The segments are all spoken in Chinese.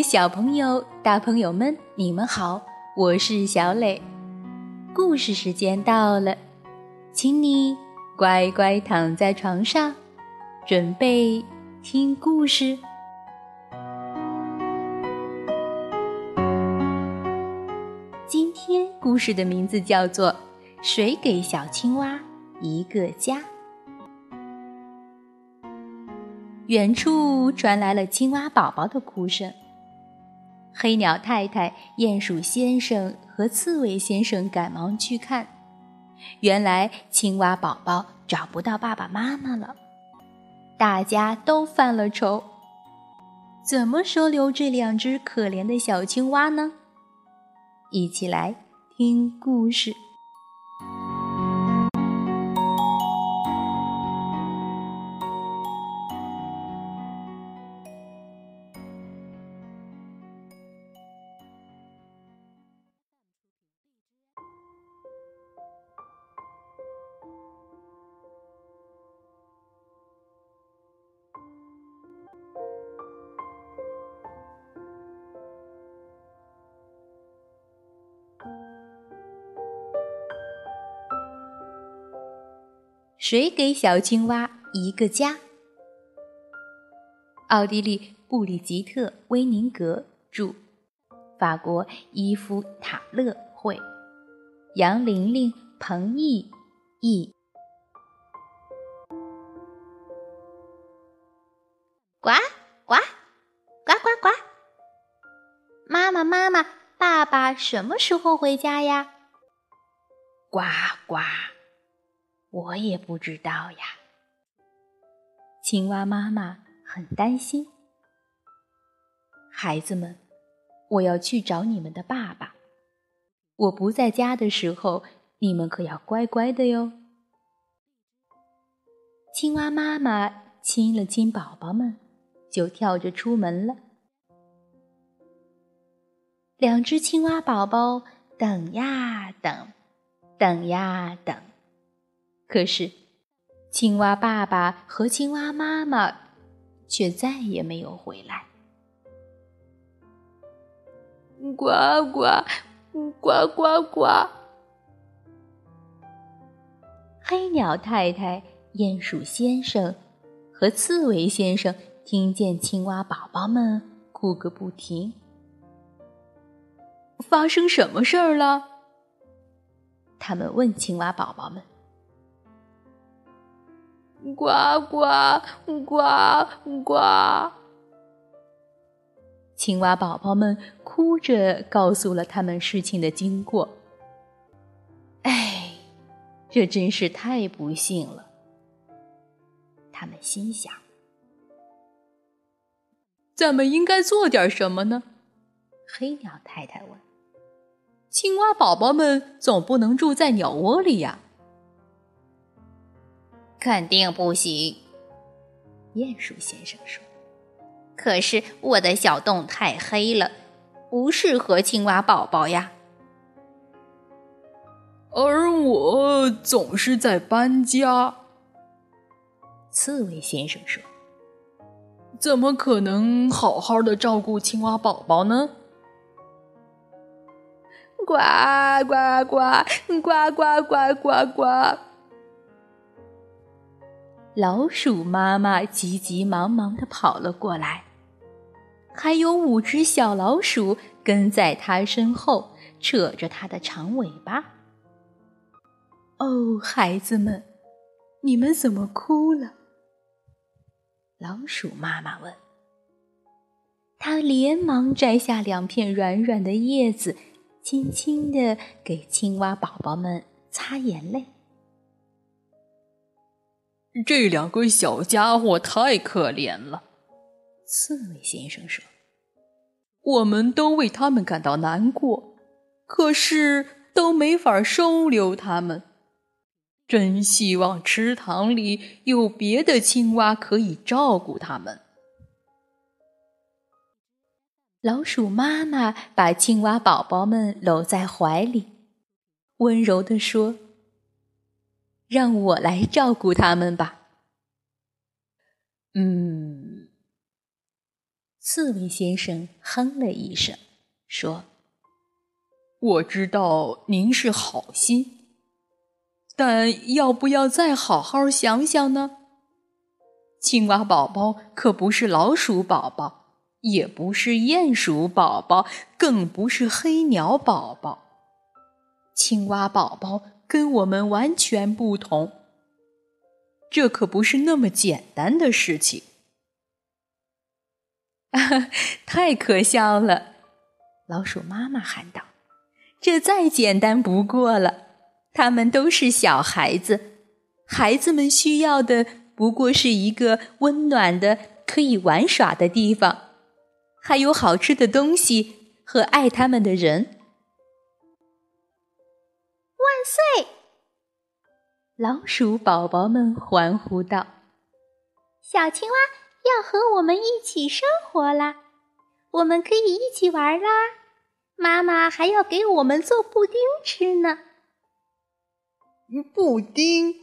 小朋友、大朋友们，你们好，我是小磊。故事时间到了，请你乖乖躺在床上，准备听故事。今天故事的名字叫做《谁给小青蛙一个家》。远处传来了青蛙宝宝的哭声。黑鸟太太、鼹鼠先生和刺猬先生赶忙去看，原来青蛙宝宝找不到爸爸妈妈了，大家都犯了愁。怎么收留这两只可怜的小青蛙呢？一起来听故事。谁给小青蛙一个家？奥地利布里吉特·威宁格著，法国伊夫·塔勒绘，杨玲玲、彭毅译。呱呱呱呱呱！妈妈妈妈，爸爸什么时候回家呀？呱呱。我也不知道呀。青蛙妈妈很担心。孩子们，我要去找你们的爸爸。我不在家的时候，你们可要乖乖的哟。青蛙妈妈亲了亲宝宝们，就跳着出门了。两只青蛙宝宝等呀等，等呀等。可是，青蛙爸爸和青蛙妈妈却再也没有回来。呱呱，呱呱呱！黑鸟太太、鼹鼠先生和刺猬先生听见青蛙宝宝们哭个不停。发生什么事儿了？他们问青蛙宝宝们。呱呱呱呱！青蛙宝宝们哭着告诉了他们事情的经过。哎，这真是太不幸了。他们心想：咱们应该做点什么呢？黑鸟太太问：“青蛙宝宝们总不能住在鸟窝里呀？”肯定不行，鼹鼠先生说：“可是我的小洞太黑了，不适合青蛙宝宝呀。”而我总是在搬家，刺猬先生说：“怎么可能好好的照顾青蛙宝宝呢？”呱呱呱呱呱呱呱呱！老鼠妈妈急急忙忙的跑了过来，还有五只小老鼠跟在它身后，扯着它的长尾巴。哦，孩子们，你们怎么哭了？老鼠妈妈问。它连忙摘下两片软软的叶子，轻轻的给青蛙宝宝们擦眼泪。这两个小家伙太可怜了，刺猬先生说：“我们都为他们感到难过，可是都没法收留他们。真希望池塘里有别的青蛙可以照顾他们。”老鼠妈妈把青蛙宝宝们搂在怀里，温柔地说。让我来照顾他们吧。嗯，刺猬先生哼了一声，说：“我知道您是好心，但要不要再好好想想呢？青蛙宝宝可不是老鼠宝宝，也不是鼹鼠宝宝，更不是黑鸟宝宝。青蛙宝宝跟我们完全不同，这可不是那么简单的事情。”太可笑了！老鼠妈妈喊道：“这再简单不过了。他们都是小孩子，孩子们需要的不过是一个温暖的、可以玩耍的地方，还有好吃的东西和爱他们的人。”万岁！老鼠宝宝们欢呼道：“小青蛙！”要和我们一起生活啦，我们可以一起玩啦。妈妈还要给我们做布丁吃呢。布丁！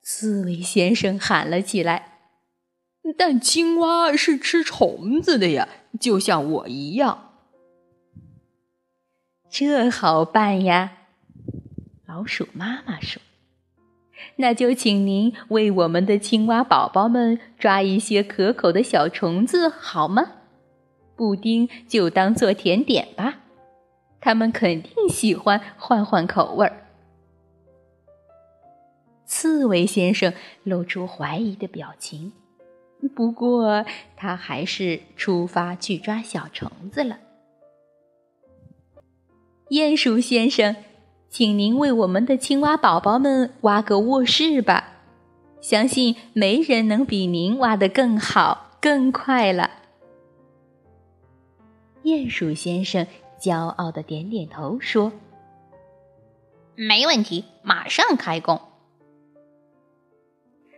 刺猬先生喊了起来。但青蛙是吃虫子的呀，就像我一样。这好办呀，老鼠妈妈说。那就请您为我们的青蛙宝宝们抓一些可口的小虫子好吗？布丁就当做甜点吧，他们肯定喜欢换换口味儿。刺猬先生露出怀疑的表情，不过他还是出发去抓小虫子了。鼹鼠先生。请您为我们的青蛙宝宝们挖个卧室吧，相信没人能比您挖得更好、更快了。鼹鼠先生骄傲的点点头说：“没问题，马上开工。”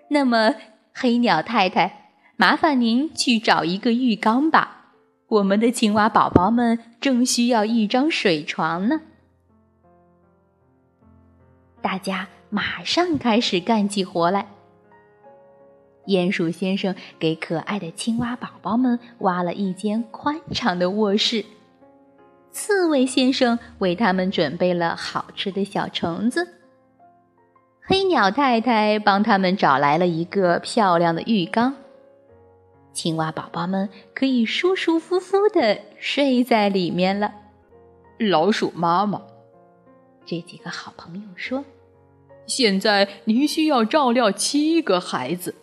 那么，黑鸟太太，麻烦您去找一个浴缸吧，我们的青蛙宝宝们正需要一张水床呢。大家马上开始干起活来。鼹鼠先生给可爱的青蛙宝宝们挖了一间宽敞的卧室，刺猬先生为他们准备了好吃的小虫子，黑鸟太太帮他们找来了一个漂亮的浴缸，青蛙宝宝们可以舒舒服服的睡在里面了。老鼠妈妈，这几个好朋友说。现在您需要照料七个孩子，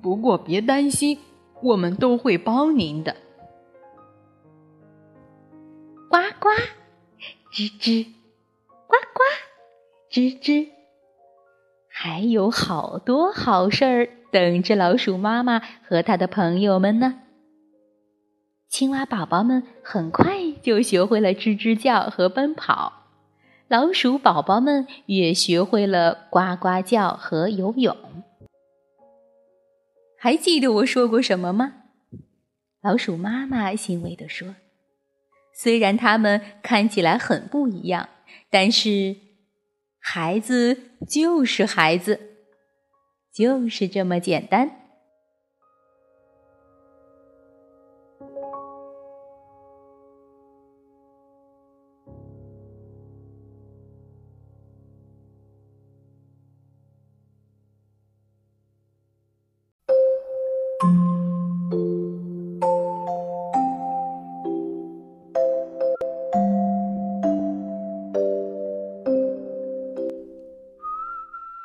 不过别担心，我们都会帮您的。呱呱，吱吱，呱呱，吱吱，还有好多好事儿等着老鼠妈妈和他的朋友们呢。青蛙宝宝们很快就学会了吱吱叫和奔跑。老鼠宝宝们也学会了呱呱叫和游泳。还记得我说过什么吗？老鼠妈妈欣慰地说：“虽然他们看起来很不一样，但是孩子就是孩子，就是这么简单。”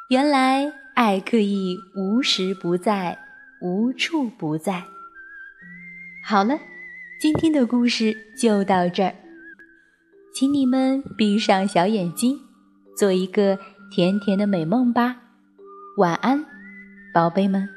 原来爱可以无时不在，无处不在。好了，今天的故事就到这儿，请你们闭上小眼睛，做一个甜甜的美梦吧。晚安，宝贝们。